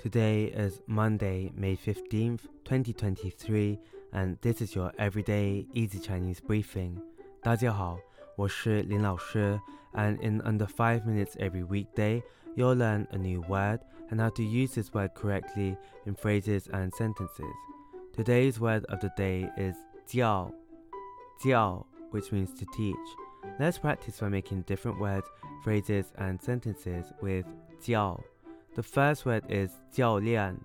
Today is Monday, May 15th, 2023, and this is your everyday easy Chinese briefing. 大家好，我是林老师, and in under 5 minutes every weekday, you'll learn a new word and how to use this word correctly in phrases and sentences. Today's word of the day is 教,教, which means to teach. Let's practice by making different words, phrases, and sentences with 教. The first word is 教练,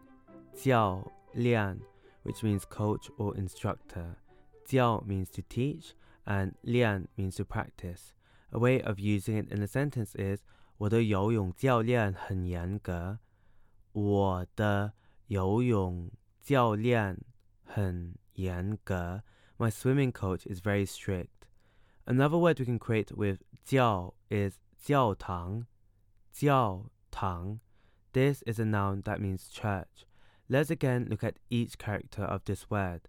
教练, which means coach or instructor. 教 means to teach, and 练 means to practice. A way of using it in a sentence is 我的游泳教练很严格。我的游泳教练很严格。My swimming coach is very strict. Another word we can create with 教 is 教堂。教堂. This is a noun that means church. Let's again look at each character of this word.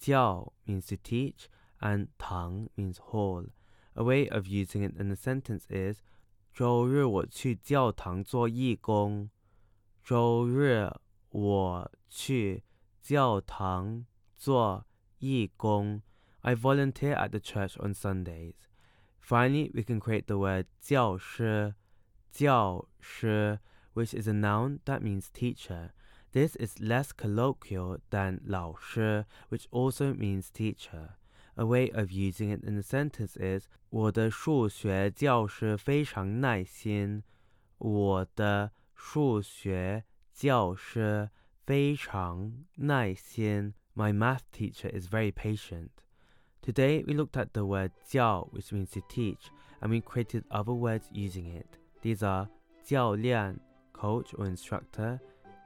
教 means to teach and 堂 means hall. A way of using it in a sentence is 周日我去教堂做义工。周日我去教堂做义工。I volunteer at the church on Sundays. Finally, we can create the word 教师,教师, which is a noun that means teacher. This is less colloquial than 老师, which also means teacher. A way of using it in a sentence is 我的数学教师非常耐心。我的数学教师非常耐心。My math teacher is very patient. Today we looked at the word 教 which means to teach and we created other words using it. These are 教练 coach or instructor,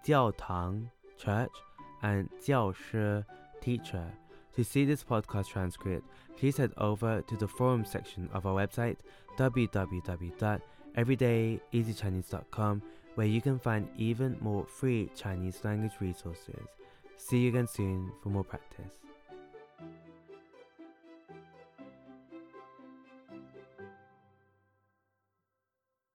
教堂 church and 教师 teacher. To see this podcast transcript, please head over to the forum section of our website www.everydayeasychinese.com where you can find even more free Chinese language resources. See you again soon for more practice.